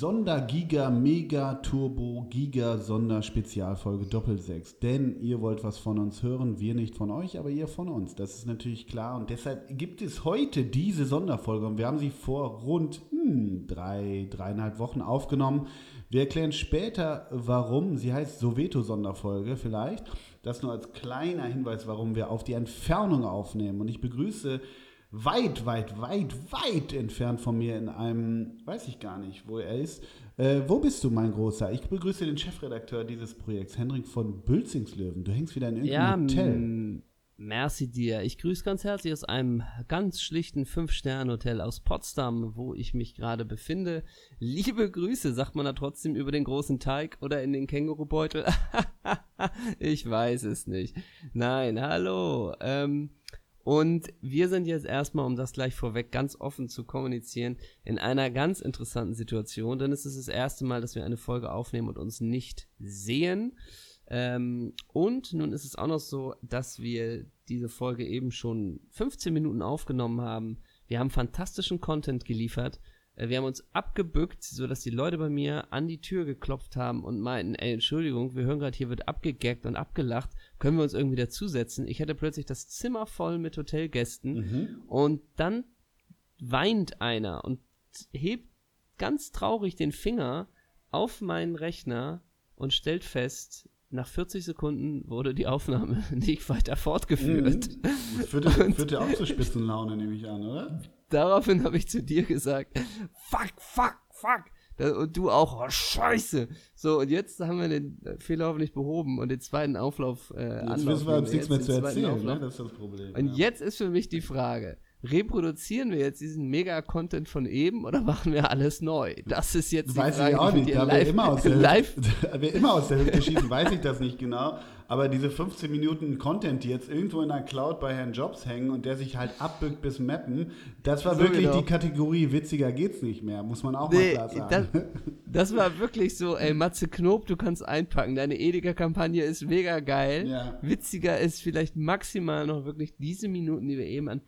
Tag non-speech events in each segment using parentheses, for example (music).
Sonder-Giga Mega Turbo Giga Sonderspezialfolge Doppelsechs. Denn ihr wollt was von uns hören, wir nicht von euch, aber ihr von uns. Das ist natürlich klar. Und deshalb gibt es heute diese Sonderfolge. Und wir haben sie vor rund hm, drei, dreieinhalb Wochen aufgenommen. Wir erklären später, warum. Sie heißt Soweto-Sonderfolge vielleicht. Das nur als kleiner Hinweis, warum wir auf die Entfernung aufnehmen. Und ich begrüße weit, weit, weit, weit entfernt von mir in einem, weiß ich gar nicht, wo er ist. Äh, wo bist du, mein Großer? Ich begrüße den Chefredakteur dieses Projekts, Henrik von Bülzingslöwen. Du hängst wieder in irgendeinem ja, Hotel. Merci dir. Ich grüße ganz herzlich aus einem ganz schlichten Fünf-Sterne-Hotel aus Potsdam, wo ich mich gerade befinde. Liebe Grüße, sagt man da trotzdem über den großen Teig oder in den Kängurubeutel? (laughs) ich weiß es nicht. Nein, hallo. Ähm, und wir sind jetzt erstmal, um das gleich vorweg ganz offen zu kommunizieren, in einer ganz interessanten Situation, denn es ist das erste Mal, dass wir eine Folge aufnehmen und uns nicht sehen. Ähm, und nun ist es auch noch so, dass wir diese Folge eben schon 15 Minuten aufgenommen haben. Wir haben fantastischen Content geliefert äh, wir haben uns abgebückt, sodass die Leute bei mir an die Tür geklopft haben und meinten, ey, Entschuldigung, wir hören gerade, hier wird abgegaggt und abgelacht, können wir uns irgendwie dazusetzen? Ich hatte plötzlich das Zimmer voll mit Hotelgästen mhm. und dann weint einer und hebt ganz traurig den Finger auf meinen Rechner und stellt fest, nach 40 Sekunden wurde die Aufnahme (laughs) nicht weiter fortgeführt. Mhm. Führte, führte auch zur Spitzenlaune, nehme ich an, oder? daraufhin habe ich zu dir gesagt, fuck, fuck, fuck. Und du auch, oh, scheiße. So, und jetzt haben wir den Fehler hoffentlich behoben und den zweiten Auflauf äh, Jetzt müssen wir uns nichts mehr zu erzählen, ne? das ist das Problem. Und ja. jetzt ist für mich die Frage, reproduzieren wir jetzt diesen Mega-Content von eben oder machen wir alles neu? Das ist jetzt die weiß Frage, ich auch nicht. Da wir immer aus der (laughs) live (laughs) wir immer aus der Hüfte schießen, weiß ich das nicht genau. Aber diese 15 Minuten Content, die jetzt irgendwo in der Cloud bei Herrn Jobs hängen und der sich halt abbückt bis Mappen, das war so wirklich genau. die Kategorie witziger geht's nicht mehr, muss man auch nee, mal klar sagen. Das, (laughs) das, war wirklich so, ey, Matze Knob, du kannst einpacken. Deine Edeka-Kampagne ist mega geil. Ja. Witziger ist vielleicht maximal noch wirklich diese Minuten, die wir eben an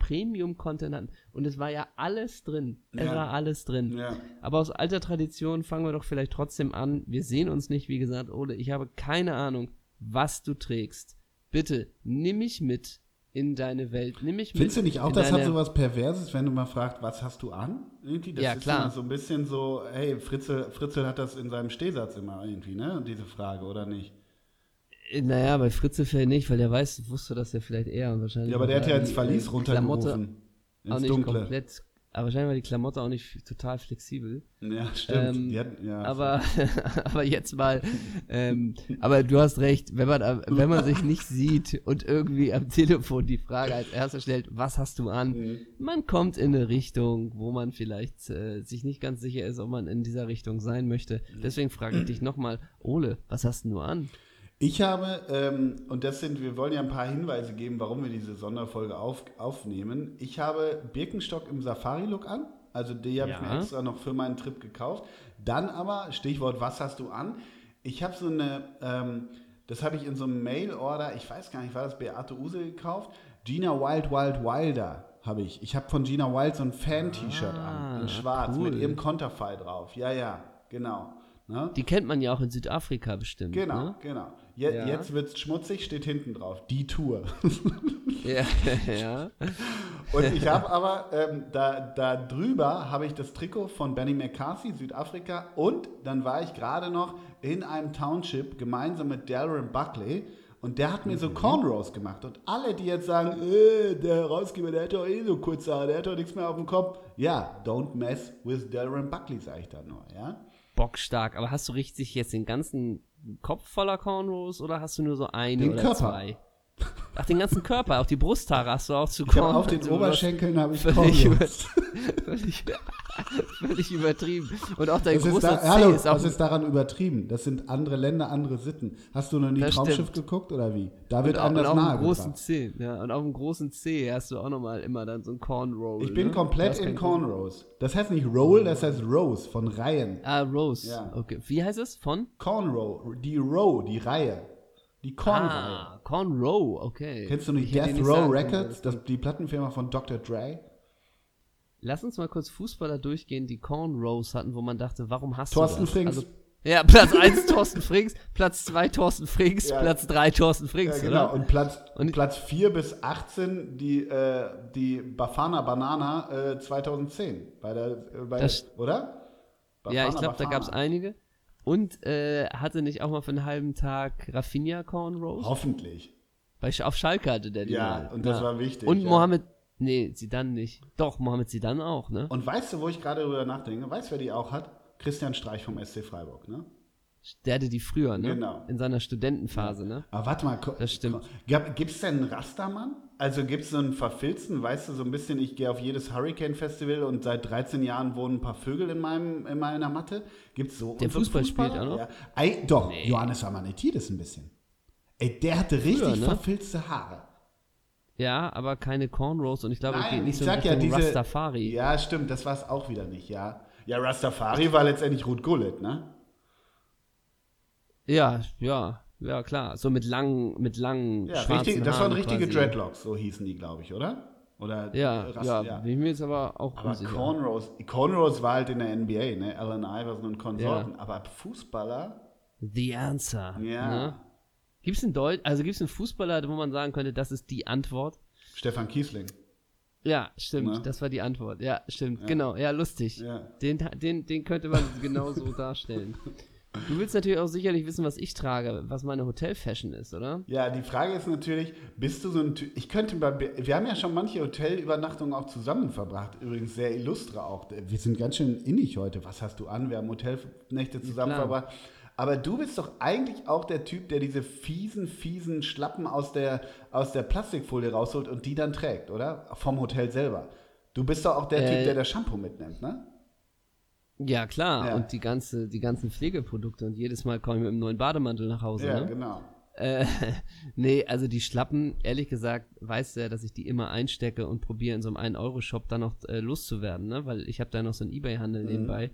Premium-Content hatten. Und es war ja alles drin. Es ja. war alles drin. Ja. Aber aus alter Tradition fangen wir doch vielleicht trotzdem an. Wir sehen uns nicht, wie gesagt, Ole, ich habe keine Ahnung was du trägst. Bitte, nimm mich mit in deine Welt. Nimm mich Findest du nicht auch, das hat so was Perverses, wenn du mal fragst, was hast du an? Irgendwie, das ja, ist klar. so ein bisschen so, hey, Fritzel, Fritzel hat das in seinem Stehsatz immer irgendwie, ne? Diese Frage, oder nicht? Äh, naja, bei Fritzel vielleicht nicht, weil der weiß, wusste das ja vielleicht eher und wahrscheinlich. Ja, aber der hat ja ins Verlies runtergerufen. Ins auch nicht Dunkle. komplett aber wahrscheinlich war die Klamotte auch nicht total flexibel. Ja, stimmt. Ähm, hat, ja, aber, (laughs) aber jetzt mal, ähm, aber du hast recht, wenn man, wenn man sich nicht sieht und irgendwie am Telefon die Frage als erstes stellt, was hast du an? Mhm. Man kommt in eine Richtung, wo man vielleicht äh, sich nicht ganz sicher ist, ob man in dieser Richtung sein möchte. Deswegen frage ich dich nochmal, Ole, was hast du an? Ich habe, ähm, und das sind, wir wollen ja ein paar Hinweise geben, warum wir diese Sonderfolge auf, aufnehmen. Ich habe Birkenstock im Safari-Look an. Also die habe ja. ich mir extra noch für meinen Trip gekauft. Dann aber, Stichwort, was hast du an? Ich habe so eine, ähm, das habe ich in so einem Mail-Order, ich weiß gar nicht, war das Beate Use gekauft? Gina Wild Wild Wilder habe ich. Ich habe von Gina Wild so ein Fan-T-Shirt ah, an, in schwarz, cool. mit ihrem Konterfei drauf. Ja, ja, genau. Ne? Die kennt man ja auch in Südafrika bestimmt. Genau, ne? genau. Je, ja. Jetzt wird es schmutzig, steht hinten drauf. Die Tour. (laughs) ja, ja. Und ich habe aber, ähm, da, da drüber habe ich das Trikot von Benny McCarthy, Südafrika. Und dann war ich gerade noch in einem Township gemeinsam mit Darren Buckley. Und der hat mir so mhm. Cornrows gemacht. Und alle, die jetzt sagen, äh, der Herausgeber, der hat doch eh so kurze Haare, der hat doch nichts mehr auf dem Kopf. Ja, don't mess with Darren Buckley, sage ich da nur, ja bockstark. Aber hast du richtig jetzt den ganzen Kopf voller Cornrows oder hast du nur so eine den oder Körper. zwei? Ach, den ganzen Körper, auch die Brusthaare hast du auch zu ich Auf den Oberschenkeln habe ich völlig, über, (laughs) völlig, völlig, übertrieben. Und auch dein großer da, C hallo, ist auch. Was ist daran übertrieben? Das sind andere Länder, andere Sitten. Hast du noch nie Traumschiff stimmt. geguckt oder wie? Da wird und anders auch, und auf dem großen C, ja, und auf dem großen C hast du auch nochmal immer dann so ein Cornroll. Ich bin ne? komplett in Cornrows. Das heißt nicht Roll, das heißt Rose von Reihen. Ah, Rose. Ja. Okay. Wie heißt es? Von? Cornrow, die Row, die Reihe. Die Cornrow. Ah, Cornrow, okay. Kennst du nicht Death Row Records, das, die Plattenfirma von Dr. Dre? lass uns mal kurz Fußballer durchgehen, die Cornrows hatten, wo man dachte, warum hast Thorsten du das? Frings. Also, ja, (laughs) Platz 1 Thorsten Frings, Platz 2 Thorsten Frings, Ja. Platz 3 Thorsten Ja, Frings, genau. oder? Und Platz, Und- Platz 4 bis 18 die, äh, die Bafana Banana äh, 2010. Bei der, äh, bei Das- der, oder? Ja, ich Bafana glaube, da Bafana. gab es einige. Und äh, hatte nicht auch mal für einen halben Tag Rafinha Cornrows? Hoffentlich. Bei, auf Schalke hatte der die Ja, mal. und das war wichtig, Und ja. Mohammed, nee, Zidane nicht. Doch, Mohammed Zidane auch, ne? Und weißt du, wo ich gerade drüber nachdenke? Weißt du, wer die auch hat? Christian Streich vom SC Freiburg, ne? Der hatte die früher, ne? Genau. In seiner Studentenphase, ne? Aber warte mal, Das stimmt. Gibt es denn einen Rastermann? Also gibt es so einen Verfilzten, weißt du, so ein bisschen, ich gehe auf jedes Hurricane-Festival und seit 13 Jahren wohnen ein paar Vögel in, meinem, in meiner Matte. Gibt es so Der Fußball spielt auch noch? Ja. Ei, doch, Johannes Amanetidis ein bisschen. Ey, der hatte richtig ne? verfilzte Haare. Ja, aber keine Cornrows und ich glaube, es geht Nein, nicht ich so sag ja diese. Rastafari. Ja, stimmt, das war es auch wieder nicht, ja. Ja, Rastafari war letztendlich Ruth Gullit, ne? Ja, ja, ja, klar. So mit langen, mit langen Ja, schwarzen richtig, das waren richtige quasi. Dreadlocks, so hießen die, glaube ich, oder? Oder Ja, Rast- ja, bin ich mir jetzt aber auch Aber unsicher. Cornrows, Cornrows war halt in der NBA, ne? Allen Iverson und Konsorten. Aber Fußballer, The Answer. Ja. Ne? Gibt es einen Deut also gibt's einen Fußballer, wo man sagen könnte, das ist die Antwort? Stefan Kiesling. Ja, stimmt. Ne? Das war die Antwort. Ja, stimmt. Genau. Ja, lustig. Ja. Den, den, den könnte man genau so (laughs) darstellen. Du willst natürlich auch sicherlich wissen, was ich trage, was meine Hotel-Fashion ist, oder? Ja, die Frage ist natürlich, bist du so ein Typ, ich könnte bei, wir haben ja schon manche Hotelübernachtungen auch zusammen verbracht, übrigens sehr illustre auch. Wir sind ganz schön innig heute. Was hast du an? Wir haben Hotelnächte zusammen klar. verbracht. Aber du bist doch eigentlich auch der Typ, der diese fiesen, fiesen Schlappen aus der, aus der Plastikfolie rausholt und die dann trägt, oder? Vom Hotel selber. Du bist doch auch der Äh, Typ, der das Shampoo mitnimmt, ne? Ja, klar. Ja. Und die, ganze, die ganzen Pflegeprodukte. Und jedes Mal komme ich mit einem neuen Bademantel nach Hause. Ja, ne? genau. Äh, (laughs) nee, also die Schlappen, ehrlich gesagt, weißt du ja, dass ich die immer einstecke und probiere in so einem 1-Euro-Shop dann noch äh, loszuwerden, ne? Weil ich habe da noch so einen Ebay-Handel nebenbei,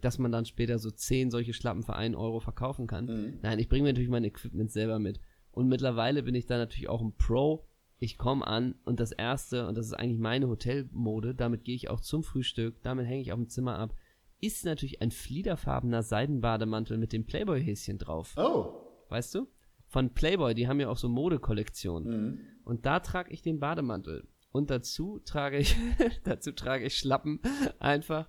dass man dann später so 10 solche Schlappen für 1 Euro verkaufen kann. Nein, ich bringe mir natürlich mein Equipment selber mit. Und mittlerweile bin ich da natürlich auch ein Pro. Ich komme an und das erste, und das ist eigentlich meine Hotelmode, damit gehe ich auch zum Frühstück, damit hänge ich auf dem Zimmer ab, ist natürlich ein fliederfarbener Seidenbademantel mit dem Playboy-Häschen drauf Oh. weißt du? Von Playboy, die haben ja auch so Modekollektionen. Mhm. Und da trage ich den Bademantel. Und dazu trage ich, (laughs) dazu trage ich Schlappen einfach.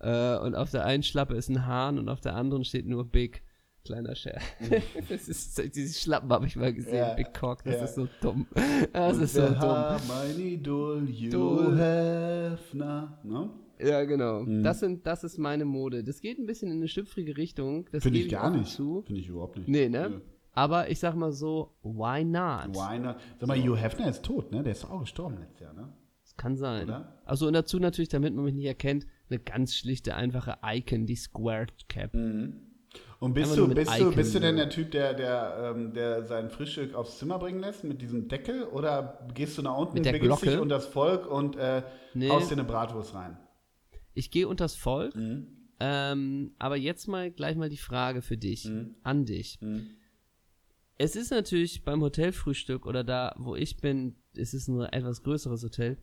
Äh, und auf der einen Schlappe ist ein Hahn und auf der anderen steht nur Big. Kleiner Scherz. (laughs) das ist, diese Schlappen habe ich mal gesehen, Mhm. Ja, Big Cock, das ja. ist so dumm. Das Und ist so dumm. haben ein Idol, Du. Hugh Hefner. Ne? Ja, genau. Das, sind, das ist meine Mode. Das geht ein bisschen in eine schlüpfrige Richtung. Das Finde ich gar nicht. Zu. Finde ich überhaupt nicht. Nee, ne? Nö. Aber ich sag mal so, why not? Why not? Sag mal, Hugh Hefner ist tot, ne? Der ist auch gestorben letztes Jahr, ne? Das kann sein. Oder? Also und dazu natürlich, damit man mich nicht erkennt, eine ganz schlichte, einfache Icon, die Squared Cap. Und bist Einfach du, bist du, Icon, bist du denn so. der Typ, der, der, ähm, der sein Frühstück aufs Zimmer bringen lässt mit diesem Deckel? Oder gehst du nach unten, Mit der wickelst dich Glocke? und das Volk und äh, Nee. haust dir eine Bratwurst rein? Ich gehe unters Volk, Mhm. ähm, aber jetzt mal gleich mal die Frage für dich, Mhm. an dich. Es ist natürlich beim Hotelfrühstück oder da, wo ich bin, es ist ein etwas größeres Hotel.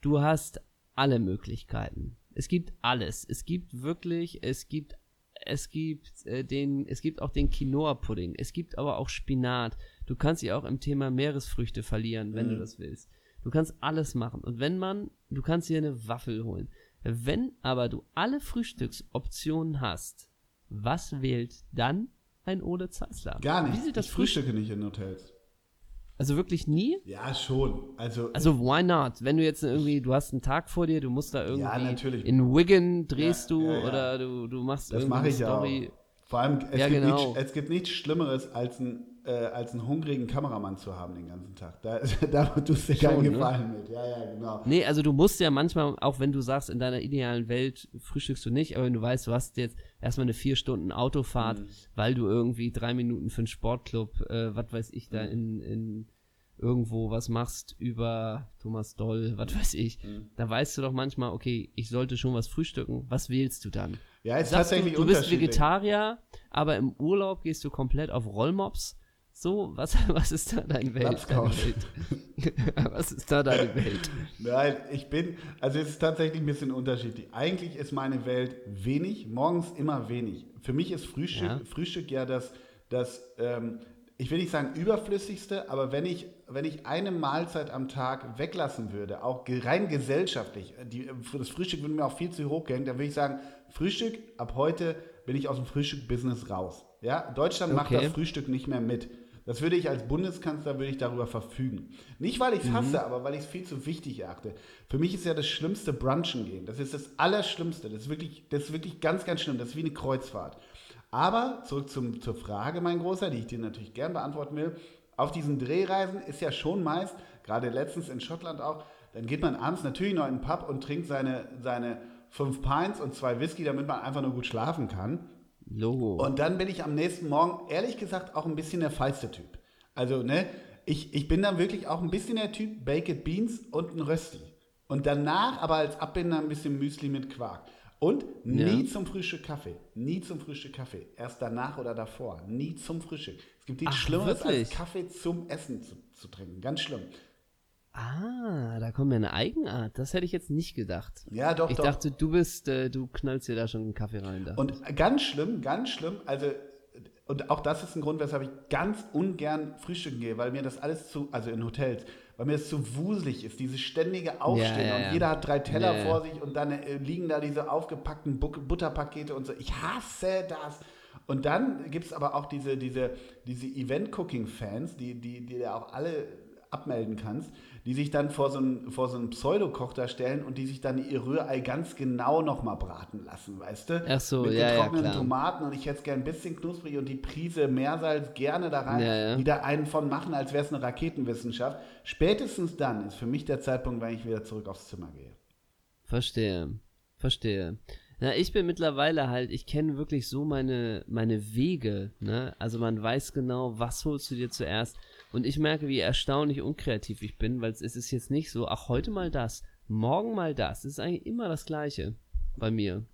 Du hast alle Möglichkeiten. Es gibt alles. Es gibt wirklich, es gibt, es gibt äh, den, es gibt auch den Quinoa-Pudding. Es gibt aber auch Spinat. Du kannst dich auch im Thema Meeresfrüchte verlieren, wenn du das willst. Du kannst alles machen. Und wenn man, du kannst dir eine Waffel holen. Wenn aber du alle Frühstücksoptionen hast, was wählt dann ein Ole Zeissler? Gar nicht. Wie sieht das ich Frühstück? frühstücke nicht in Hotels. Also wirklich nie? Ja, schon. Also, Also why not? Wenn du jetzt irgendwie, du hast einen Tag vor dir, du musst da irgendwie Ja, natürlich. in Wigan drehst Ja, du ja, ja. oder du, du machst das irgendwie mache eine ich ja auch. Story. Vor allem, es, gibt genau. nichts, es gibt nichts Schlimmeres, als, ein, äh, als einen hungrigen Kameramann zu haben den ganzen Tag. Da, (laughs) da tust du dir keinen ne? Gefallen mit. Ja, ja, genau. Nee, also du musst ja manchmal, auch wenn du sagst, in deiner idealen Welt frühstückst du nicht, aber wenn du weißt, du hast jetzt erstmal eine vier Stunden Autofahrt, Mhm. weil du irgendwie drei Minuten für einen Sportclub, äh, was weiß ich, Mhm. da in, in irgendwo was machst über Thomas Doll, was weiß ich, Mhm. da weißt du doch manchmal, okay, ich sollte schon was frühstücken. Was wählst du dann? Ja, ist Sagst du, tatsächlich du bist. Vegetarier, aber im Urlaub gehst du komplett auf Rollmops. So, was, (laughs) was ist da deine Welt? Deine Welt? was ist da deine Welt? Nein, ich bin, also es ist tatsächlich ein bisschen unterschiedlich. Eigentlich ist meine Welt wenig, morgens immer wenig. Für mich ist Frühstück ja, Frühstück ja das, das ähm, ich will nicht sagen überflüssigste, aber wenn ich, wenn ich eine Mahlzeit am Tag weglassen würde, auch rein gesellschaftlich, die, das Frühstück würde mir auch viel zu hoch gehen, dann würde ich sagen, Frühstück, ab heute bin ich aus dem Frühstück-Business raus. Ja, Deutschland okay. macht das Frühstück nicht mehr mit. Das würde ich als Bundeskanzler würde ich darüber verfügen. Nicht, weil ich es mhm. hasse, aber weil ich es viel zu wichtig erachte. Für mich ist ja das schlimmste Brunchen gehen. Das ist das Allerschlimmste. Das ist wirklich, das ist wirklich ganz, ganz schlimm. Das ist wie eine Kreuzfahrt. Aber zurück zum, zur Frage, mein Großer, die ich dir natürlich gern beantworten will. Auf diesen Drehreisen ist ja schon meist, gerade letztens in Schottland auch, dann geht man abends natürlich noch in den Pub und trinkt seine, seine fünf Pints und zwei Whisky, damit man einfach nur gut schlafen kann. Logo. Und dann bin ich am nächsten Morgen, ehrlich gesagt, auch ein bisschen der feiste Typ. Also, ne, ich, ich bin dann wirklich auch ein bisschen der Typ Baked Beans und ein Rösti. Und danach aber als Abbinder ein bisschen Müsli mit Quark. Und nie ja. zum Frühstück Kaffee. Nie zum Frühstück Kaffee. Erst danach oder davor. Nie zum Frühstück. Es gibt nichts Schlimmeres als Kaffee zum Essen zu, zu trinken. Ganz schlimm. Ah, da kommt mir eine Eigenart. Das hätte ich jetzt nicht gedacht. Ja, doch, ich doch. Dachte, du bist, äh, du knallst dir da schon einen Kaffee rein. Und ganz schlimm, ganz schlimm, also und auch das ist ein Grund, weshalb ich ganz ungern frühstücken gehe, weil mir das alles zu, also in Hotels, weil mir das zu wuselig ist, dieses ständige Aufstehen ja, ja. und jeder hat drei Teller vor sich und dann äh, liegen da diese aufgepackten Butterpakete und so. Ich hasse das. Und dann gibt es aber auch diese, diese, diese Event-Cooking-Fans, die, die, die ja auch alle abmelden kannst, die sich dann vor so einen, vor so einen Pseudokoch da stellen und die sich dann ihr Rührei ganz genau nochmal braten lassen, weißt du? Ach so, Mit ja, getrockneten ja, Tomaten und ich hätte es gerne ein bisschen knusprig und die Prise Meersalz gerne da rein, ja, ja. wieder einen von machen, als wäre es eine Raketenwissenschaft. Spätestens dann ist für mich der Zeitpunkt, wenn ich wieder zurück aufs Zimmer gehe. Verstehe, verstehe. Na, ich bin mittlerweile halt, ich kenne wirklich so meine, meine Wege, ne? Also man weiß genau, was holst du dir zuerst. Und ich merke, wie erstaunlich unkreativ ich bin, weil es ist jetzt nicht so, ach, heute mal das, morgen mal das. Es ist eigentlich immer das Gleiche bei mir.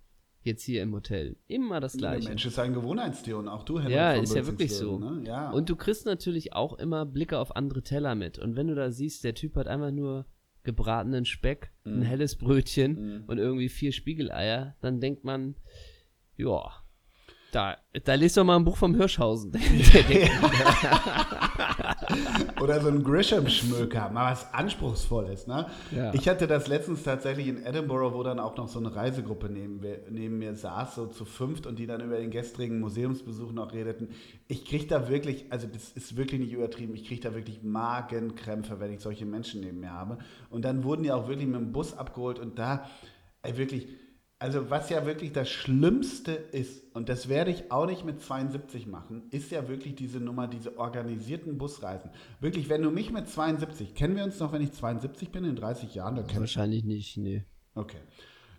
Jetzt hier im Hotel. Immer das Gleiche. Der Mensch ist ein Gewohnheitstier und auch du, Henrik Ja, ist ja wirklich so. Ne? Ja. Und du kriegst natürlich auch immer Blicke auf andere Teller mit. Und wenn du da siehst, der Typ hat einfach nur gebratenen Speck, mm. ein mhm. helles Brötchen mm. und irgendwie vier Spiegeleier, dann denkt man, ja, da, da liest doch mal ein Buch vom Hirschhausen. (laughs) (laughs) Oder so ein Grisham-Schmöker, mal was Anspruchsvolles. Ne? Ja. Ich hatte das letztens tatsächlich in Edinburgh, wo dann auch noch so eine Reisegruppe neben mir, neben mir saß, so zu fünft und die dann über den gestrigen Museumsbesuch noch redeten. Ich kriege da wirklich, also das ist wirklich nicht übertrieben, ich kriege da wirklich Magenkrämpfe, wenn ich solche Menschen neben mir habe. Und dann wurden die auch wirklich mit dem Bus abgeholt und da, ey, wirklich also was ja wirklich das Schlimmste ist, und das werde ich auch nicht mit 72 machen, ist ja wirklich diese Nummer, diese organisierten Busreisen. Wirklich, wenn du mich mit 72, kennen wir uns noch, wenn ich 72 bin, in 30 Jahren? Wahrscheinlich nicht, nee. Okay.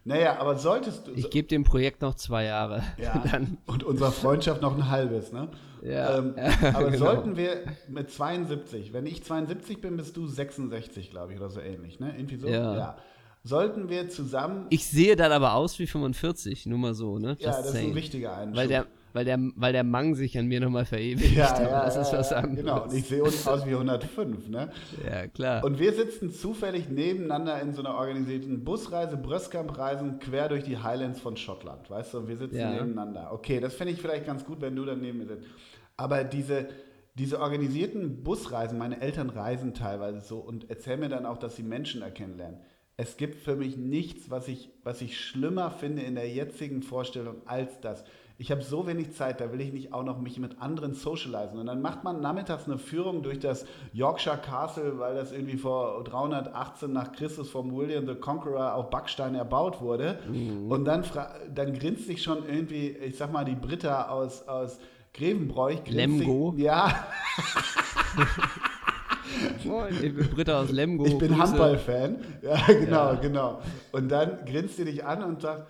Naja, aber solltest du. Ich gebe dem Projekt noch zwei Jahre. Ja, (laughs) Dann. und unserer Freundschaft noch ein halbes, ne? Ja. Ähm, aber genau. sollten wir mit 72, wenn ich 72 bin, bist du 66, glaube ich, oder so ähnlich, ne? Irgendwie so? Ja. ja sollten wir zusammen. Ich sehe dann aber aus wie 45, nur mal so, ne? ja, das ist ein wichtiger Einschub. Weil der, weil der, weil der Mang sich an mir nochmal verewigt. Ja, (laughs) ja, das ist was anderes. Genau, und ich sehe uns aus wie 105, ne? Ja, klar. Und wir sitzen zufällig nebeneinander in so einer organisierten Busreise, Bröskamp-Reisen quer durch die Highlands von Schottland, weißt du? Wir sitzen ja. nebeneinander. Okay, das fände ich vielleicht ganz gut, wenn du dann neben mir sitzt. Aber diese, diese organisierten Busreisen, meine Eltern reisen teilweise so und erzählen mir dann auch, dass sie Menschen erkennen lernen es gibt für mich nichts, was ich, was ich schlimmer finde in der jetzigen Vorstellung als das. Ich habe so wenig Zeit, da will ich nicht auch noch mich mit anderen socialisen. Und dann macht man nachmittags eine Führung durch das Yorkshire Castle, weil das irgendwie vor 318 nach Christus vom William the Conqueror auf Backstein erbaut wurde. Mhm. Und dann, dann grinst sich schon irgendwie, ich sag mal, die Britta aus, aus Grevenbroich. Lemgo. Sich, ja. (laughs) Moin, ich bin Britta aus Lemgo. Ich bin Handballfan. (laughs) Ja, genau, ja. genau. Und dann grinst sie dich an und sagt,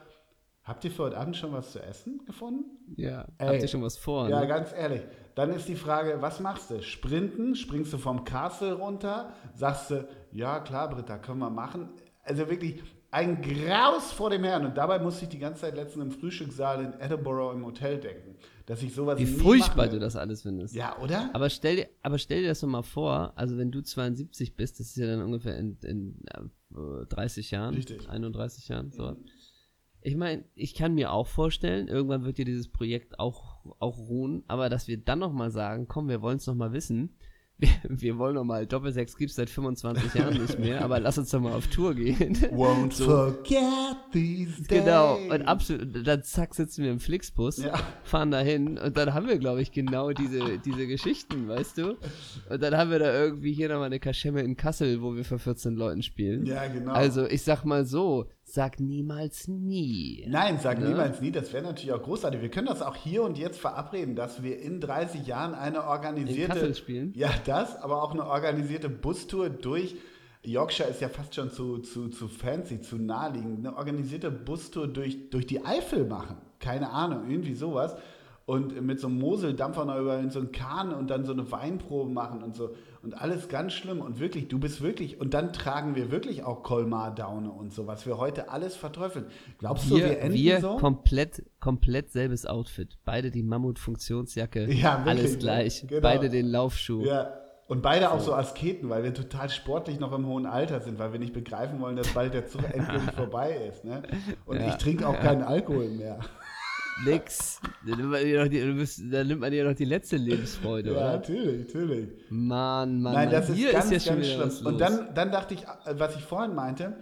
habt ihr für heute Abend schon was zu essen gefunden? Ja, Ey, habt ihr schon was vor? Ja, ne? ganz ehrlich. Dann ist die Frage, was machst du? Sprinten? Springst du vom Castle runter? Sagst du, ja klar, Britta, können wir machen. Also wirklich, Ein Graus vor dem Herrn. Und dabei musste ich die ganze Zeit letztens im Frühstückssaal in Edinburgh im Hotel denken, dass ich sowas Wie furchtbar du das alles findest. Ja, oder? Aber stell, dir, aber stell dir das doch mal vor, also wenn du 72 bist, das ist ja dann ungefähr in, in äh, 30 Jahren, Richtig. 31 Jahren, so. Ich meine, ich kann mir auch vorstellen, irgendwann wird dir dieses Projekt auch, auch ruhen, aber dass wir dann nochmal sagen, komm, wir wollen es nochmal wissen, wir, wir wollen nochmal, Doppelsechs gibt's seit 25 Jahren nicht mehr, aber lass uns doch mal auf Tour gehen. Won't So. forget these days. Genau, und absolut, dann zack, sitzen wir im Flixbus, Ja. fahren dahin und dann haben wir, glaube ich, genau diese, diese Geschichten, weißt du? Und dann haben wir da irgendwie hier nochmal eine Kaschemme in Kassel, wo wir für 14 Leuten spielen. Ja, genau. Also, ich sag mal so, sag niemals nie. Nein, sag Ne? niemals nie. Das wäre natürlich auch großartig. Wir können das auch hier und jetzt verabreden, dass wir in 30 Jahren eine In organisierte. Kassel spielen? Ja, das, aber auch eine organisierte Bustour durch. Yorkshire ist ja fast schon zu, zu, zu fancy, zu naheliegend. Eine organisierte Bustour durch, durch die Eifel machen. Keine Ahnung, irgendwie sowas. Und mit so einem Moseldampfer noch über in so einen Kahn und dann so eine Weinprobe machen und so. Und alles ganz schlimm. Und wirklich, du bist wirklich. Und dann tragen wir wirklich auch Colmar-Daune und so, was wir heute alles verteufeln. Glaubst du, wir, Wir, enden wir so? komplett, komplett selbes Outfit. Beide die Mammut-Funktionsjacke. Ja, wirklich, alles ne? gleich. Genau. Beide den Laufschuh. Ja. Und beide auch so Asketen, weil wir total sportlich noch im hohen Alter sind, weil wir nicht begreifen wollen, dass bald der Zug (laughs) endgültig vorbei ist. Ne? Und Ja, ich trinke auch keinen Alkohol mehr. (laughs) Nix. Da nimmt man dir noch die, bist, da nimmt man dir noch die letzte Lebensfreude, Ja, oder? natürlich, natürlich. Mann, Mann, Nein, Mann. das ist Hier ganz, ist ja schon ganz schlimm. Und dann, dann dachte ich, äh, was ich vorhin meinte,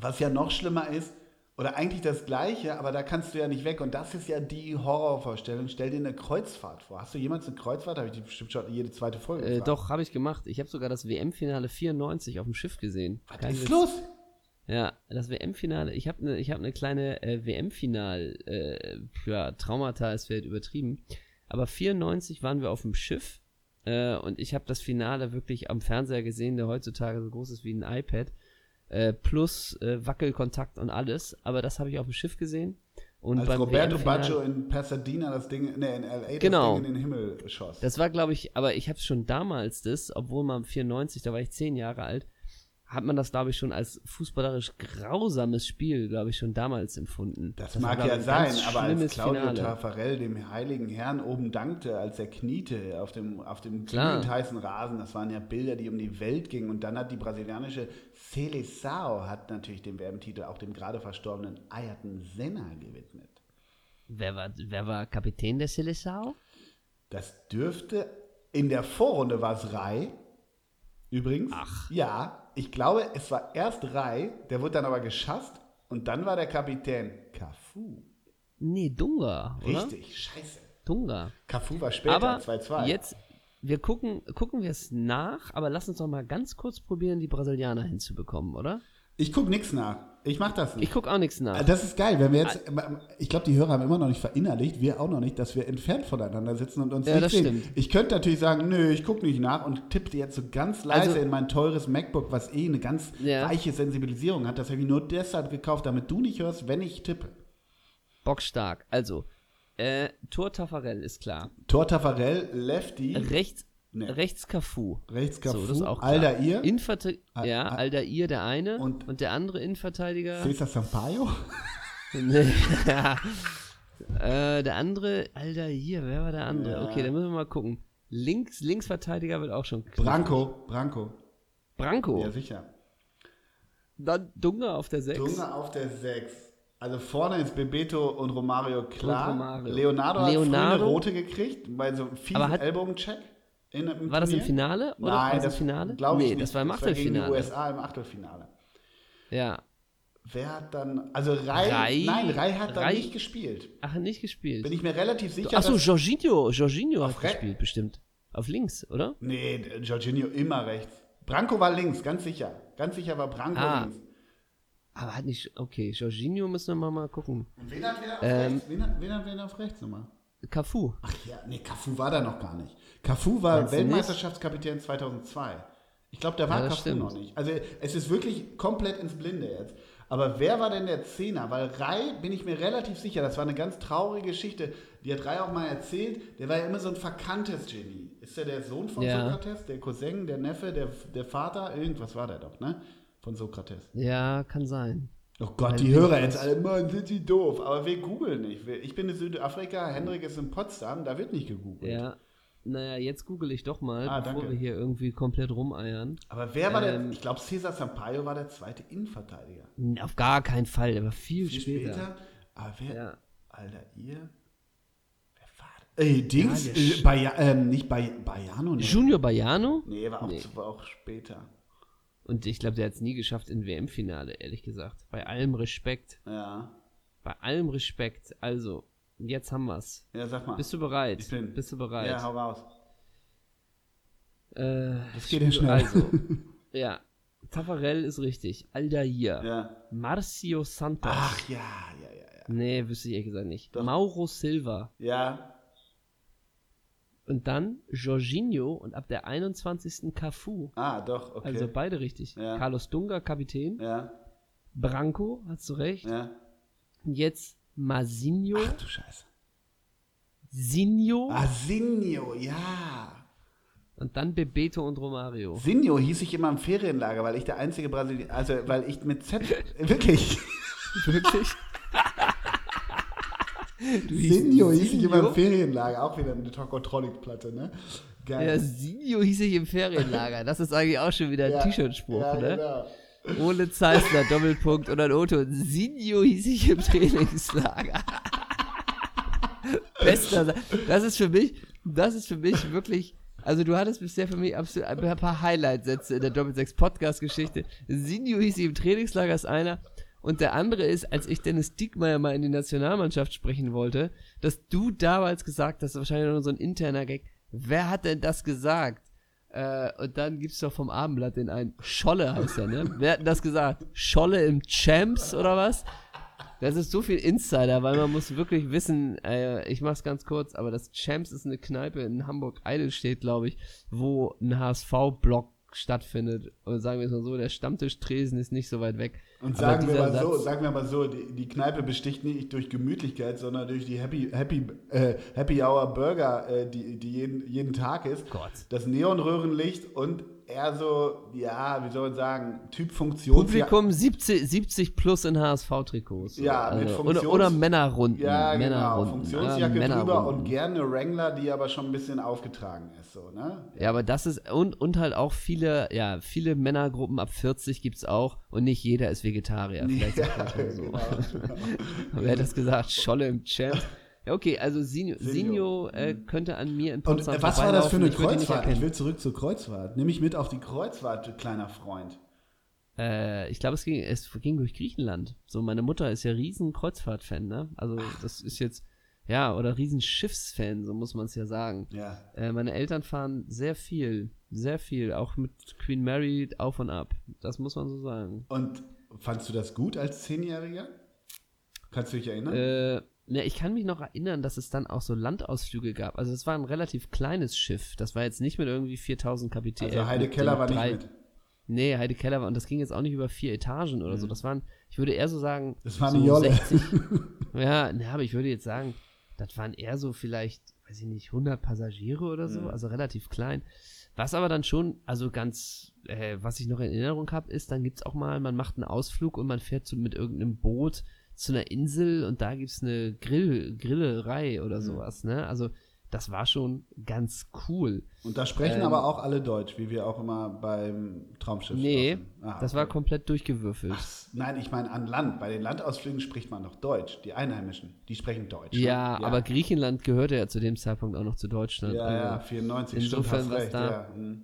was ja noch schlimmer ist, oder eigentlich das Gleiche, aber da kannst du ja nicht weg. Und das ist ja die Horrorvorstellung. Stell dir eine Kreuzfahrt vor. Hast du jemals eine Kreuzfahrt? Habe ich die bestimmt schon jede zweite Folge äh, doch, habe ich gemacht. Ich habe sogar das WM-Finale 94 auf dem Schiff gesehen. Was Kein ist Witz. los? Ja, das WM-Finale. Ich habe eine hab ne kleine äh, WM-Final, äh, ja, Traumata ist vielleicht übertrieben. Aber 94 waren wir auf dem Schiff äh, und ich habe das Finale wirklich am Fernseher gesehen, der heutzutage so groß ist wie ein iPad. Äh, plus äh, Wackelkontakt und alles. Aber das habe ich auf dem Schiff gesehen. Und Als Roberto Baggio in Pasadena das Ding, ne, in L.A. Genau. das Ding in den Himmel schoss. Das war, glaube ich, aber ich habe schon damals das, obwohl man 94, da war ich zehn Jahre alt, hat man das, glaube ich, schon als fußballerisch grausames Spiel, glaube ich, schon damals empfunden. Das, war, mag ja sein, aber als Claudio Finale. Taffarel dem heiligen Herrn oben dankte, als er kniete auf dem, auf dem heißen Rasen, das waren ja Bilder, die um die Welt gingen. Und dann hat die brasilianische Seleção hat natürlich den WM-Titel auch dem gerade verstorbenen Ayrton Senna gewidmet. Wer war, wer war Kapitän der Seleção? Das dürfte, in der Vorrunde war es Rai, übrigens. Ach. Ja, ich glaube, es war erst Rai, der wurde dann aber geschasst und dann war der Kapitän Cafu. Nee, Dunga, oder? Richtig, scheiße. Dunga. Cafu war später, Aber 2-2. jetzt, wir gucken, gucken wir es nach, aber lass uns doch mal ganz kurz probieren, die Brasilianer hinzubekommen, oder? Ich gucke nichts nach. Ich mach das nicht. Ich gucke auch nichts nach. das ist geil, wenn wir jetzt, ich glaube, die Hörer haben immer noch nicht verinnerlicht, wir auch noch nicht, dass wir entfernt voneinander sitzen und uns Ja, nicht das sehen. stimmt. Ich könnte natürlich sagen, nö, ich gucke nicht nach und tippe jetzt so ganz leise Also- in mein teures MacBook, was eh eine ganz Ja. weiche Sensibilisierung hat. Das habe ich nur deshalb gekauft, damit du nicht hörst, wenn ich tippe. Bockstark. Also, äh, Tor Tafarel ist klar. Tor Tafarel, Lefty, Rechts, Nee. rechts Cafu. rechts Cafu, So, das ist auch klar. Aldair, Innenverte Al- ja, Al- Aldair der eine Und- und, der andere Innenverteidiger. Cesar Sampaio. Nee, ja. (laughs) äh, der andere, Aldair, wer war der andere? Ja. Okay, dann müssen wir mal gucken. Links, Linksverteidiger wird auch schon. knifflig. Branco, Branco. Branco. Ja, sicher. Dann Dunga auf der 6. Dunga auf der 6. Also vorne ist Bebeto und Romario klar. Und Romario. Leonardo, hat früh eine Leonardo- rote gekriegt bei so einem fiesen Ellbogencheck. In, im War das im. Finale? Oder Nein, war das, das Finale? glaube ich nee, das war im gegen die Achtelfinale. USA im Achtelfinale. Ja. Wer hat dann, also Rai, Rai- nein, Rai hat Rai- nicht gespielt. Ach, nicht gespielt. Bin ich mir relativ sicher, Achso, Jorginho. Jorginho hat Re- gespielt, bestimmt. Auf links, oder? nee, Jorginho immer rechts. Branco war links, ganz sicher. Ganz sicher war Branco Ah. links. Aber hat nicht. Okay, Jorginho müssen wir mal, mal gucken. Und wen hat wer auf Ähm, rechts? Wen hat, wen hat wer auf rechts nochmal? Cafu. Ach ja, nee, Cafu war da noch gar nicht. Cafu war Weltmeisterschaftskapitän 2002. Ich glaube, da war Ja, Cafu stimmt. noch nicht. Also es ist wirklich komplett ins Blinde jetzt. Aber wer war denn der Zehner? Weil Rai, bin ich mir relativ sicher, das war eine ganz traurige Geschichte. Die hat Rai auch mal erzählt. Der war ja immer so ein verkanntes Genie. Ist der der Sohn von Ja. Sokrates? Der Cousin, der Neffe, der, der Vater? Irgendwas war der doch, ne? Von Sokrates. Ja, kann sein. Oh Gott, Weil die Hörer jetzt alle, Mann, sind die doof. Aber wir googeln nicht. Ich bin in Südafrika, Hendrik ist in Potsdam, da wird nicht gegoogelt. Ja. Naja, jetzt google ich doch mal, Ah, bevor danke. wir hier irgendwie komplett rumeiern. Aber wer war der? Ähm, Ich glaube, Cesar Sampaio war der zweite Innenverteidiger. Auf gar keinen Fall, der war viel, Viel später. später. Aber wer? Ja. Alter, ihr? Wer war das? Ey, Dings, der äh, Baja, ähm, nicht Bay, Baiano, nee. Junior Baiano? Nee, war auch, Nee. war auch später. Und ich glaube, der hat es nie geschafft in WM-Finale, ehrlich gesagt. Bei allem Respekt. Ja. Bei allem Respekt. Also, jetzt haben wir's. Ja, sag mal. Bist du bereit? Ich bin. Bist du bereit? Ja, hau raus. äh, Das geht ja schnell. Also, (laughs) ja. Tafarel ist richtig. Aldair. Ja. Marcio Santos. Ach ja, ja, ja, ja. Nee, wüsste ich ehrlich gesagt nicht. Doch. Mauro Silva. Ja, Und dann Jorginho und ab der 21. Cafu. ah, doch, okay. Also beide richtig. Ja. Carlos Dunga, Kapitän. ja, Branco, hast du recht. ja. Und jetzt Masinho. Ach du Scheiße. Sinho. Ah, Sinjo, ja. Und dann Bebeto und Romario. Sinjo hieß ich immer im Ferienlager, weil ich der einzige Brasilianer, also weil ich mit Z, (laughs) wirklich, Wirklich? (laughs) Hieß Sinjo hieß ich immer Sinjo? im Ferienlager, auch wieder eine Tokotronic-Platte, ne? Geil. Ja, Sinjo hieß ich im Ferienlager. Das ist eigentlich auch schon wieder ein Ja, T-Shirt-Spruch, ja, ne? Genau. Ohne Zeissler, Doppelpunkt und ein Otto. Sinjo hieß ich im Trainingslager. Bester Das ist für mich, das ist für mich wirklich, also du hattest bisher für mich absolut ein paar Highlight-Sätze in der Doppelsechs Podcast-Geschichte. Sinjo hieß ich im Trainingslager ist einer und der andere ist, als ich Dennis Diekmeyer mal in die Nationalmannschaft sprechen wollte, dass du damals gesagt hast, wahrscheinlich nur so ein interner Gag, wer hat denn das gesagt? Äh, und dann gibt's doch vom Abendblatt den einen, Scholle heißt er, ne? Wer hat denn das gesagt? Scholle im Champs oder was? Das ist so viel Insider, weil man muss wirklich wissen, äh, ich mach's ganz kurz, aber das Champs ist eine Kneipe in Hamburg-Eidelstedt, glaube ich, wo ein HSV-Block stattfindet. Und sagen wir es mal so, der Stammtisch-Tresen ist nicht so weit weg. Und Aber sagen wir, mal so, Satz- sagen wir mal so, die, die Kneipe besticht nicht durch Gemütlichkeit, sondern durch die Happy, Happy, äh, Happy Hour Burger, äh, die, die jeden, jeden Tag ist. Gott. Das Neonröhrenlicht und eher so, ja, wie soll man sagen, Typ Funktions... Publikum 70, 70 plus in HSV-Trikots. Ja, mit also, Funktions- oder, oder Männerrunden. Ja, genau. Männerrunden. Funktionsjacke Ja, drüber und gerne eine Wrangler, die aber schon ein bisschen aufgetragen ist, so, ne? Ja, aber das ist, und, und halt auch viele, ja, viele Männergruppen ab 40 gibt's auch und nicht jeder ist Vegetarier. (laughs) Vielleicht das schon so. genau. (laughs) Wer hat das gesagt? Scholle im Chat. Ja, okay, also Sinjo, Sinjo. Sinjo äh, könnte an mir in Und Potsdam äh, was war das für eine ich Kreuzfahrt? Ich will zurück zur Kreuzfahrt. Nimm mich mit auf die Kreuzfahrt, kleiner Freund. Äh, ich glaube, es ging, es ging durch Griechenland. So, meine Mutter ist ja riesen Kreuzfahrt-Fan, ne? Also, das ist jetzt, ja, oder riesen Schiffsfan, so muss man es ja sagen. Ja. Äh, meine Eltern fahren sehr viel, sehr viel, auch mit Queen Mary auf und ab. Das muss man so sagen. Und fandst du das gut als Zehnjähriger? Kannst du dich erinnern? Äh, ne, ich kann mich noch erinnern, dass es dann auch so Landausflüge gab. Also es war ein relativ kleines Schiff. Das war jetzt nicht mit irgendwie 4000 Kapitän. also Heide Keller war nicht drei, mit. Nee, Heide Keller war, und das ging jetzt auch nicht über vier Etagen oder so. Das waren, ich würde eher so sagen, Mhm. Das war so eine Jolle. 60. (laughs) ja, ne, aber ich würde jetzt sagen, das waren eher so vielleicht, weiß ich nicht, 100 Passagiere oder so, Mhm. also relativ klein. Was aber dann schon, also ganz, äh, was ich noch in Erinnerung habe, ist, dann gibt's auch mal, man macht einen Ausflug und man fährt so mit irgendeinem Boot zu einer Insel und da gibt's eine Grill, Grillerei oder Mhm. sowas, ne? Also das war schon ganz cool. Und da sprechen Ähm, aber auch alle Deutsch, wie wir auch immer beim Traumschiff Nee, sprechen. Ah, das war okay. komplett durchgewürfelt. Ach, nein, ich meine an Land. Bei den Landausflügen spricht man doch Deutsch. Die Einheimischen, die sprechen Deutsch. ne? Ja, aber Griechenland gehörte ja zu dem Zeitpunkt auch noch zu Deutschland. Ja, also ja, 94, insofern stimmt, was hast recht, da- ja. hm.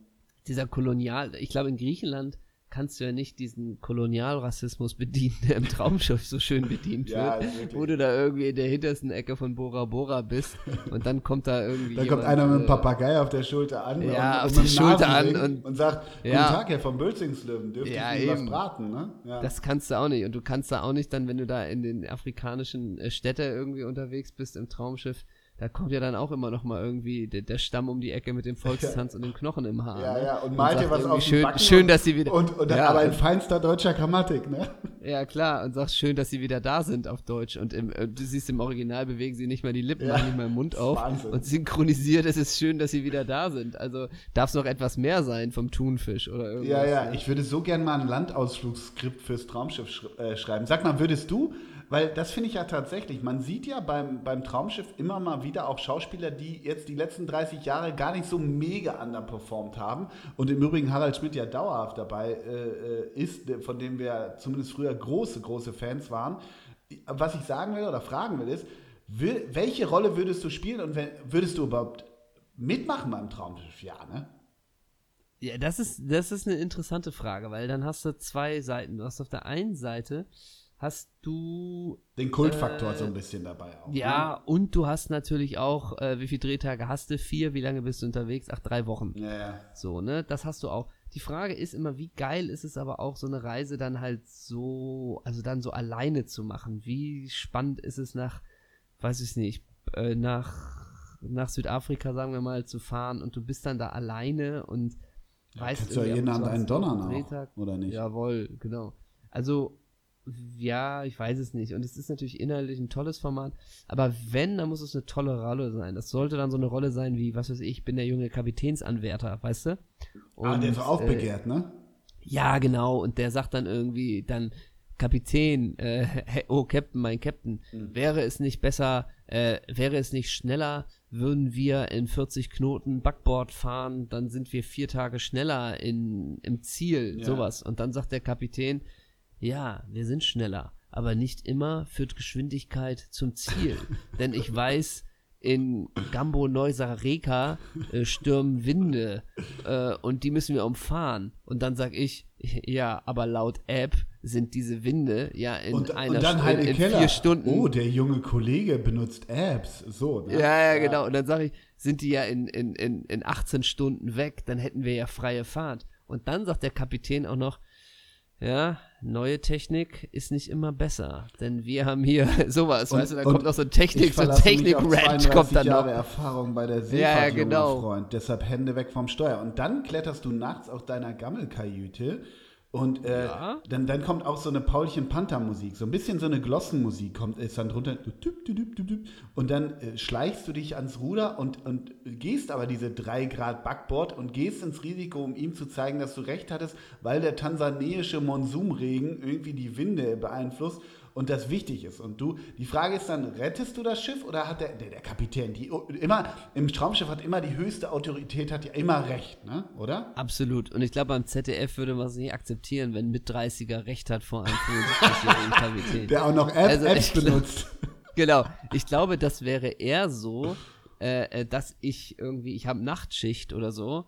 dieser Kolonial, ich glaube in Griechenland kannst du ja nicht diesen Kolonialrassismus bedienen, der im Traumschiff so schön bedient Ja, wird, wirklich. wo du da irgendwie in der hinterstenEcke von Bora Bora bist und dann kommt da irgendwie Da jemand, kommt einer mit einem äh, Papagei auf der Schulter an Ja, und, auf der dem Schulter an und- und sagt, Guten Ja. Tag, Herr vom Bülzingslöwen, dürfte Ja, ich Ihnen was braten, ne? Ja. Das kannst du auch nicht. Und du kannst da auch nicht dann, wenn du da in den afrikanischen äh, Städte irgendwie unterwegs bist im Traumschiff, da kommt ja dann auch immer noch mal irgendwie der, der Stamm um die Ecke mit dem Volkstanz (laughs) und dem Knochen im Haar. Ja, ne? ja, und malt dir was auf schön, Backen schön, und- dass sie wieder. Und, und dann ja, aber in feinster deutscher Grammatik, ne? (laughs) ja, klar, und sagt schön, dass sie wieder da sind auf Deutsch. Und im, äh, du siehst im Original bewegen sie nicht mal die Lippen, Ja, nicht mal den Mund (laughs) auf. Wahnsinn. Und synchronisiert, es ist schön, dass sie wieder da sind. Also darf es noch etwas mehr sein vom Thunfisch oder irgendwas. Ja, ja, ne? ich würde so gern mal ein Landausflugsskript fürs Traumschiff sch äh, schreiben. Sag mal, würdest du, weil das finde ich ja tatsächlich, man sieht ja beim, beim Traumschiff immer mal wieder auch Schauspieler, die jetzt die letzten 30 Jahre gar nicht so mega underperformt haben und im Übrigen Harald Schmidt ja dauerhaft dabei äh, äh, ist, von dem wir zumindest früher große, große Fans waren. Was ich sagen will oder fragen will ist, welche Rolle würdest du spielen und würdest du überhaupt mitmachen beim Traumschiff? Ja, ne? Ja, das ist, das ist eine interessante Frage, weil dann hast du zwei Seiten. Du hast auf der einen Seite hast du Den Kultfaktor Äh, so ein bisschen dabei auch. ja und du hast natürlich auch, äh, wie viele Drehtage hast du? Vier, wie lange bist du unterwegs? Ach, drei Wochen. Ne? Ja, ja. So, ne? Das hast du auch. Die Frage ist immer, wie geil ist es aber auch, so eine Reise dann halt so, also dann so alleine zu machen? Wie spannend ist es nach, weiß ich nicht, äh, nach, nach Südafrika, sagen wir mal, zu fahren und du bist dann da alleine und weißt Kannst du ja jeden Abend einen auch, Drehtag. oder nicht? Jawohl, genau. Also, ja, ich weiß es nicht. Und es ist natürlich inhaltlich ein tolles Format. Aber wenn, dann muss es eine tolle Rolle sein. Das sollte dann so eine Rolle sein wie, was weiß ich, ich bin der junge Kapitänsanwärter, weißt du? ah, der ist so äh, aufbegehrt, ne? ja, genau. Und der sagt dann irgendwie dann, Kapitän, äh, hey, oh Captain, mein Captain, Mhm. wäre es nicht besser, äh, wäre es nicht schneller, würden wir in 40 Knoten Backboard fahren, dann sind wir vier Tage schneller in, im Ziel, Ja. sowas. Und dann sagt der Kapitän, ja, wir sind schneller, aber nicht immer führt Geschwindigkeit zum Ziel. (laughs) Denn ich weiß, in Gambo Neusareka äh, stürmen Winde äh, und die müssen wir umfahren. Und dann sag ich, ja, aber laut App sind diese Winde ja in Und, einer und dann Stu- Heide in Keller. vier Stunden. Oh, der junge Kollege benutzt Apps. So, ne? Ja, ja, genau. Und dann sage ich, sind die ja in, in, in, in 18 Stunden weg, dann hätten wir ja freie Fahrt. Und dann sagt der Kapitän auch noch, ja, neue Technik ist nicht immer besser, denn wir haben hier (laughs) sowas, Und- weißt du, da kommt noch so ein Technik, Ich so Technik-Rant 32 kommt dann Jahre noch. Erfahrung bei der Ja, Seefahrt, ja, junger genau. Freund. Deshalb Hände weg vom Steuer. Und dann kletterst du nachts aus deiner Gammelkajüte und äh, Ja. dann, dann kommt auch so eine Paulchen Panther Musik, so ein bisschen so eine Glossenmusik kommt, ist dann drunter und dann äh, schleichst du dich ans Ruder und, und gehst aber diese drei Grad Backbord und gehst ins Risiko, um ihm zu zeigen, dass du recht hattest, weil der tansaniische Monsumregen irgendwie die Winde beeinflusst und das wichtig ist. Und du, die Frage ist dann, rettest du das Schiff oder hat der, der, der Kapitän, die immer, im Traumschiff hat immer die höchste Autorität, hat ja immer recht, ne? oder? Absolut. Und ich glaube, beim ZDF würde man es nicht akzeptieren, wenn mit 30er Recht hat vor einem 75-jährigen Kapitän. (laughs) Der auch noch App, Also, Apps glaub- benutzt. (laughs) Genau. Ich glaube, das wäre eher so, äh, äh, dass ich irgendwie, ich habe Nachtschicht oder so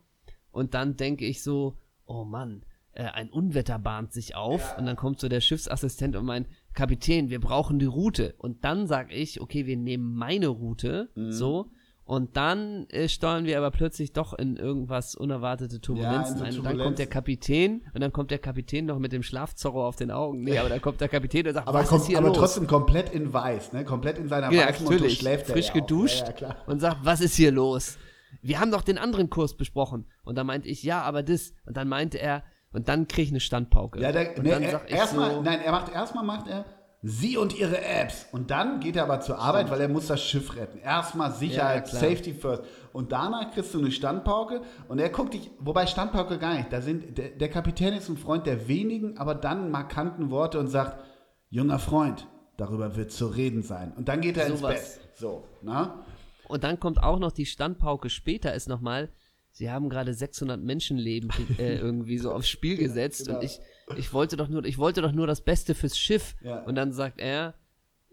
und dann denke ich so, oh Mann, äh, ein Unwetter bahnt sich auf und dann kommt so der Schiffsassistent und mein Kapitän, wir brauchen die Route und dann sag ich, okay, wir nehmen meine Route, Mhm. so und dann äh, steuern wir aber plötzlich doch in irgendwas unerwartete Turbulenzen so ein. Und dann kommt der. Kapitän und dann kommt der Kapitän noch mit dem Schlafzorro auf den Augen. Nee, (laughs) aber dann kommt der Kapitän und sagt, Aber, was kom ist hier aber los? trotzdem komplett in weiß, ne? Komplett in seiner Ja, weißen natürlich. schläft Frisch ja geduscht Ja, ja, klar. und sagt, was ist hier los? Wir haben doch den anderen Kurs besprochen. Und dann meinte ich, ja, aber das. Und dann meinte er, und dann krieg ich eine Standpauke. Ja, der, und ne, dann er, sag ich erstmal, so, nein, er macht erstmal macht er sie und ihre Apps und dann geht er aber zur Arbeit, weil er muss das Schiff retten. Erstmal Sicherheit, klar. Safety first und danach kriegst du eine Standpauke und er guckt dich, wobei Standpauke gar nicht. Da sind der, der Kapitän ist ein Freund der wenigen, aber dann markanten Worte und sagt, junger Freund, darüber wird zu reden sein. Und dann geht er ins Sowas. Bett. So, na? und dann kommt auch noch die Standpauke später ist nochmal, sie haben gerade 600 Menschenleben äh, (laughs) irgendwie so aufs Spiel gesetzt genau. und ich, ich wollte doch nur, ich wollte doch nur das Beste fürs Schiff. Ja. Und dann sagt er,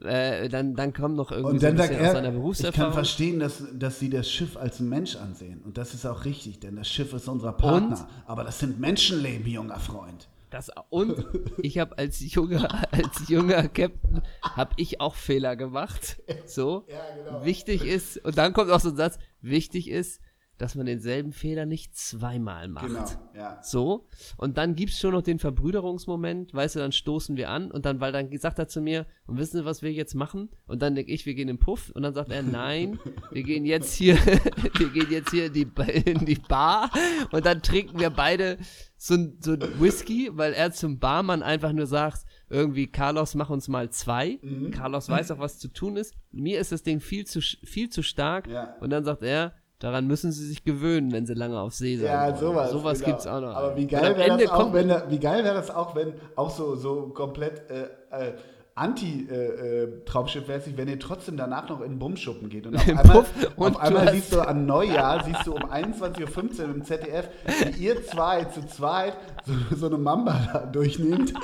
äh, dann, dann kommt noch irgendwie Und so ein dann sagt bisschen aus er, seiner ich kann Berufserfahrung. verstehen, dass, dass sie das Schiff als Mensch ansehen. Und das ist auch richtig, denn das Schiff ist unser Partner. Aber das sind Menschenleben, junger Freund. Das, und (laughs) ich habe als junger, als junger Captain, habe ich auch Fehler gemacht. (laughs) So. Ja, genau. Wichtig ist, und dann kommt auch so ein Satz, wichtig ist, dass man denselben Fehler nicht zweimal macht. Genau, ja. So, und dann gibt's schon noch den Verbrüderungsmoment, weißt du, dann stoßen wir an und dann, weil dann sagt er zu mir, und wissen Sie, was wir jetzt machen? Und dann denke ich, wir gehen in den Puff und dann sagt er, nein, wir gehen jetzt hier, (laughs) wir gehen jetzt hier in die, in die Bar und dann trinken wir beide so ein, so ein Whisky, weil er zum Barmann einfach nur sagt, irgendwie, Carlos, mach uns mal zwei. Mhm. Carlos weiß auch, was zu tun ist. Mir ist das Ding viel zu, viel zu stark. Ja. Und dann sagt er, daran müssen sie sich gewöhnen, wenn sie lange auf See sein Ja, sowas. Sowas genau. gibt's auch noch. Aber wie geil wäre das, auch, wenn, da- wie geil wäre das auch, wenn auch so, so komplett äh, äh, Anti-Traumschiff-mäßig, wenn ihr trotzdem danach noch in den Bumschuppen geht. Und (laughs) auf einmal, und auf einmal siehst du an Neujahr, siehst du um 21.15 Uhr im ZDF, wie ihr zwei zu zweit so, so eine Mamba da durchnehmt. (laughs)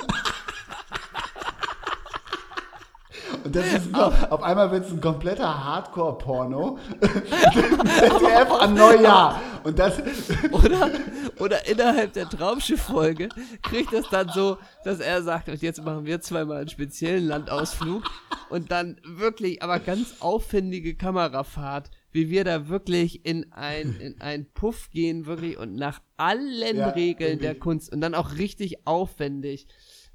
Und das ist auf einmal wird es ein kompletter Hardcore-Porno. (laughs) ZDF an Neujahr. Und das, (laughs) Oder, oder innerhalb der Traumschiff-Folge kriegt das dann so, dass er sagt, und jetzt machen wir zweimal einen speziellen Landausflug und dann wirklich, aber ganz aufwendige Kamerafahrt, wie wir da wirklich in ein, in ein Puff gehen, wirklich und nach allen Ja, Regeln der wirklich. Kunst und dann auch richtig aufwendig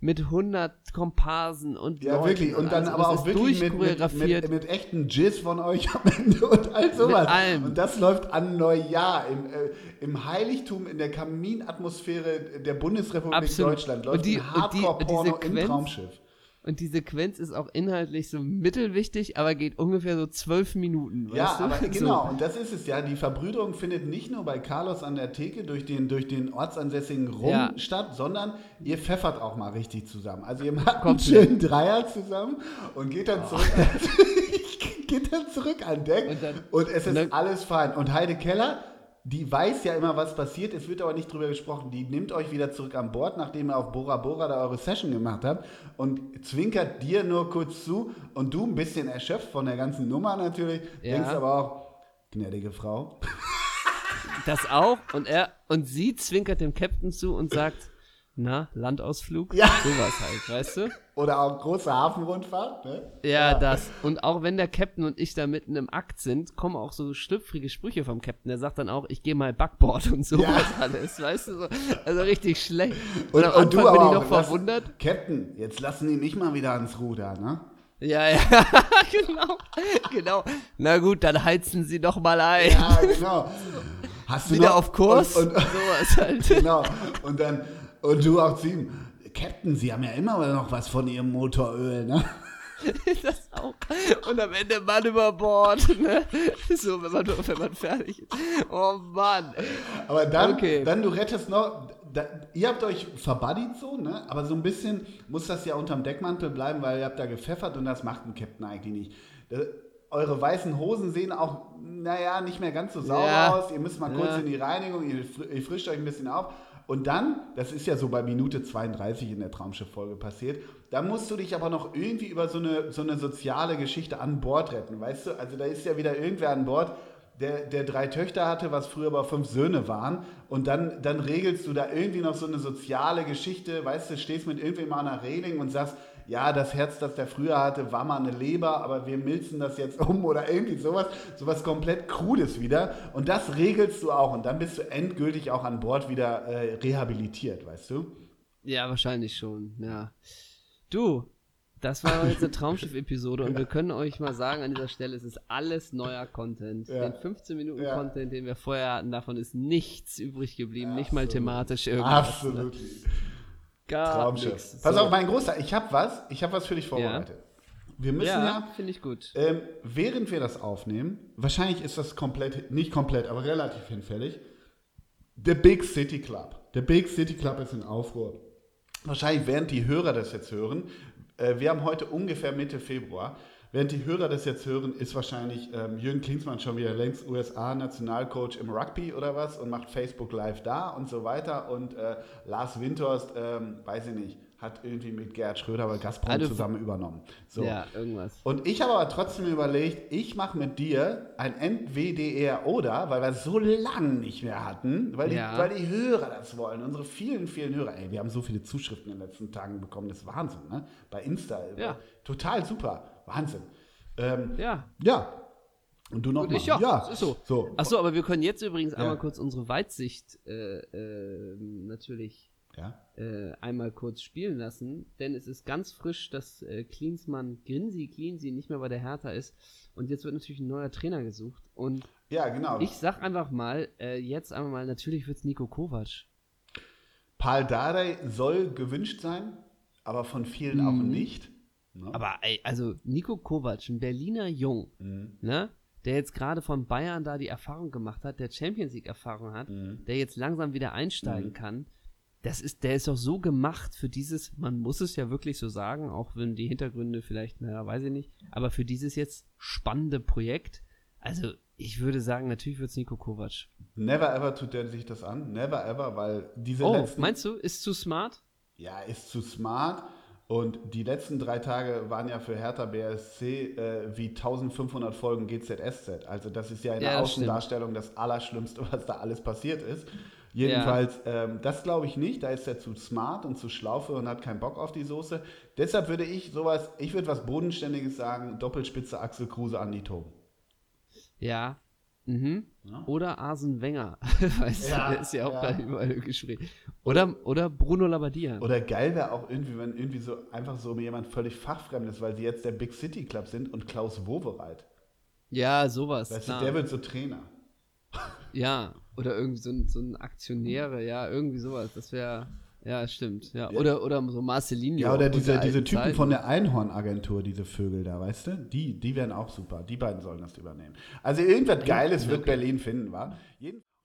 mit 100 Komparsen und Ja, Leuten wirklich. Und dann also, aber auch wirklich mit, mit, mit, mit echten Jizz von euch (laughs) am Ende und all sowas. Und das läuft an Neujahr im, äh, im Heiligtum, in der Kaminatmosphäre der Bundesrepublik Absolut. Deutschland. Läuft die- ein und die- und Hardcore-Porno im Traumschiff. Und die Sequenz ist auch inhaltlich so mittelwichtig, aber geht ungefähr so zwölf Minuten. Ja, weißt du? aber (laughs) So. genau, und das ist es ja. Die Verbrüderung findet nicht nur bei Carlos an der Theke durch den, durch den ortsansässigen Rum Ja. statt, sondern ihr pfeffert auch mal richtig zusammen. Also ihr macht einen Komplett. schönen Dreier zusammen und geht dann zurück, (laughs) (laughs) geht dann zurück an Deck Und dann- und es ist und alles fein. Und Heide Keller, die weiß ja immer, was passiert, es wird aber nicht drüber gesprochen. Die nimmt euch wieder zurück an Bord, nachdem ihr auf Bora Bora da eure Session gemacht habt und zwinkert dir nur kurz zu und du ein bisschen erschöpft von der ganzen Nummer natürlich, Ja. denkst aber auch, gnädige Frau. Das auch. Und er und sie zwinkert dem Captain zu und sagt, na, Landausflug? Ja. Sowas halt, weißt du? (laughs) Oder auch große Hafenrundfahrt, ne? Ja, das. Und auch wenn der Captain und ich da mitten im Akt sind, kommen auch so schlüpfrige Sprüche vom Captain. Der sagt dann auch, ich gehe mal Backboard und sowas Ja. alles, weißt du? So. Also richtig schlecht. Und, am und du Anfang aber bin ich noch lass- verwundert. Captain, jetzt lassen die mich mal wieder ans Ruder, ne? Ja, ja, (laughs) genau. Genau. Na gut, dann heizen sie doch mal ein. Ja, genau. Hast du Wieder noch, auf Kurs? Und, und, sowas halt. (laughs) genau. Und dann, und du auch ihm, Captain, Sie haben ja immer noch was von Ihrem Motoröl, ne? (laughs) Das auch. Und am Ende Mann über Bord, ne? So, wenn man, wenn man fertig ist. Oh Mann. Aber dann, Okay. dann du rettest noch, da, ihr habt euch verbuddied so, ne? Aber so ein bisschen muss das ja unterm Deckmantel bleiben, weil ihr habt da gepfeffert und das macht ein Captain eigentlich nicht. Da, eure weißen Hosen sehen auch, naja, nicht mehr ganz so sauber Ja. aus. Ihr müsst mal kurz Ja. in die Reinigung, ihr frischt euch ein bisschen auf. Und dann, das ist ja so bei Minute 32 in der Traumschiff-Folge passiert, da musst du dich aber noch irgendwie über so eine, so eine soziale Geschichte an Bord retten, weißt du? Also da ist ja wieder irgendwer an Bord, der, der drei Töchter hatte, was früher aber fünf Söhne waren. Und dann, dann regelst du da irgendwie noch so eine soziale Geschichte, weißt du, stehst mit irgendwem an der Reling und sagst, ja, das Herz, das der früher hatte, war mal eine Leber, aber wir milzen das jetzt um oder irgendwie sowas, sowas komplett Krudes wieder. Und das regelst du auch und dann bist du endgültig auch an Bord wieder äh, rehabilitiert, weißt du? Ja, wahrscheinlich schon, ja. Du, das war jetzt eine (laughs) Traumschiff-Episode und wir können euch mal sagen an dieser Stelle, es ist alles neuer Content. Ja. Den 15 Minuten Ja. Content, den wir vorher hatten, davon ist nichts übrig geblieben, nicht mal thematisch irgendwas. Absolut. Gar Traumschiff. nix. Pass So. auf, mein Großer, ich habe was, ich habe was für dich vorbereitet. Wir müssen ja, Ja, finde ich gut. Ähm, während wir das aufnehmen, wahrscheinlich ist das komplett, nicht komplett, aber relativ hinfällig, der Big City Club. Der Big City Club ist in Aufruhr. Wahrscheinlich, während die Hörer das jetzt hören, äh, wir haben heute ungefähr Mitte Februar, während die Hörer das jetzt hören, ist wahrscheinlich ähm, Jürgen Klinsmann schon wieder längst USA-Nationalcoach im Rugby oder was und macht Facebook Live da und so weiter. Und äh, Lars Windhorst, ähm, weiß ich nicht, hat irgendwie mit Gerhard Schröder bei Gazprom Also- zusammen übernommen. So. Ja, irgendwas. Und ich habe aber trotzdem überlegt, ich mache mit dir ein NWDR oder, weil wir es so lange nicht mehr hatten, weil die, Ja. weil die Hörer das wollen, unsere vielen, vielen Hörer. Ey, wir haben so viele Zuschriften in den letzten Tagen bekommen, das ist Wahnsinn, ne? Bei Insta. Ja. Total super, Wahnsinn. Ähm, Ja, ja, Und du noch Und ich, ja, ja. ist so. so. Achso, aber wir können jetzt übrigens Ja. einmal kurz unsere Weitsicht äh, äh, natürlich Ja. äh, einmal kurz spielen lassen, denn es ist ganz frisch, dass äh, Klinsmann, Grinsi Klinsi nicht mehr bei der Hertha ist und jetzt wird natürlich ein neuer Trainer gesucht und ja, genau. ich sag einfach mal, äh, jetzt einmal mal, natürlich wird's Nico Kovac. Paul Dardai soll gewünscht sein, aber von vielen auch Mhm. nicht. Ne? Aber ey, also Nico Kovac, ein Berliner Jung, Mhm. ne? Der jetzt gerade von Bayern da die Erfahrung gemacht hat, der Champions League Erfahrung hat, Mhm. der jetzt langsam wieder einsteigen Mhm. kann. Das ist, der ist doch so gemacht für dieses, man muss es ja wirklich so sagen, auch wenn die Hintergründe vielleicht, naja, weiß ich nicht, aber für dieses jetzt spannende Projekt. Also, ich würde sagen, natürlich wird es Nico Kovac. Never ever tut der sich das an. Never ever, weil diese Oh, letzten. meinst du, ist zu smart? Ja, ist zu smart. Und die letzten drei Tage waren ja für Hertha BSC äh, wie 1500 Folgen GZSZ. Also das ist ja in der Ja, das Außendarstellung das Allerschlimmste, (laughs) was da alles passiert ist. Jedenfalls, ähm, das glaube ich nicht. Da ist er zu smart und zu schlau für und hat keinen Bock auf die Soße. Deshalb würde ich sowas, ich würde was Bodenständiges sagen, Doppelspitze Axel Kruse an die Toben. Ja. Mhm. Ja. Oder Arsene Wenger. (laughs) weißt Ja, du, der ist ja auch ja. gerade überall Gespräch. Oder, oder Bruno Labbadia. Oder geil wäre auch irgendwie, wenn irgendwie so einfach so jemand völlig fachfremd ist, weil sie jetzt der Big City Club sind und Klaus Wowereit. ja, sowas. Weißt du, der wird so Trainer. Ja, oder irgendwie so ein, so ein Aktionäre, ja, irgendwie sowas. Das wäre, ja, stimmt. Ja. Oder, oder so Marcelinho. Ja, oder diese, diese Typen Zeit. von der Einhorn-Agentur, diese Vögel da, weißt du? Die, die wären auch super. Die beiden sollen das übernehmen. Also irgendwas Geiles wird Berlin finden, wa?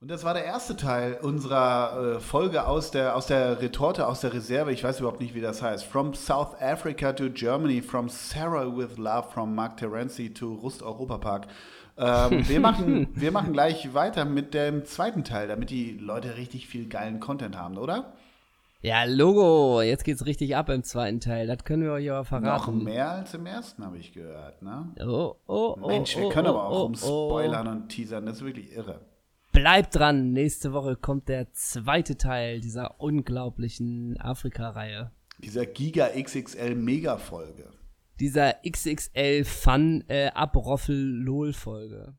Und das war der erste Teil unserer äh, Folge aus der, aus der Retorte, aus der Reserve. Ich weiß überhaupt nicht, wie das heißt. From South Africa to Germany, from Sarah with Love, from Mark Terenzi to Rust Europapark. Ähm, (laughs) wir, machen, wir machen gleich weiter mit dem zweiten Teil, damit die Leute richtig viel geilen Content haben, oder? Ja, Logo, jetzt geht's richtig ab im zweiten Teil. Das können wir euch aber Noch verraten. mehr als im ersten, habe ich gehört, ne? Oh, oh, oh, Mensch, wir oh, können oh, aber auch oh, rumspoilern und teasern, das ist wirklich irre. Bleibt dran, nächste Woche kommt der zweite Teil dieser unglaublichen Afrika-Reihe. Dieser Giga XXL Mega-Folge. Dieser XXL Fun äh, Abroffel-Lol-Folge.